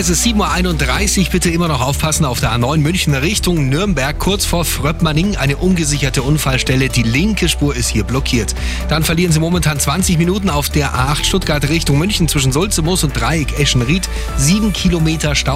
Es ist 7.31 Uhr. Bitte immer noch aufpassen auf der A9 München Richtung Nürnberg. Kurz vor Fröppmanning eine ungesicherte Unfallstelle. Die linke Spur ist hier blockiert. Dann verlieren Sie momentan 20 Minuten auf der A8 Stuttgart Richtung München zwischen Sulzemoos und Dreieck Eschenried. Sieben Kilometer Stau.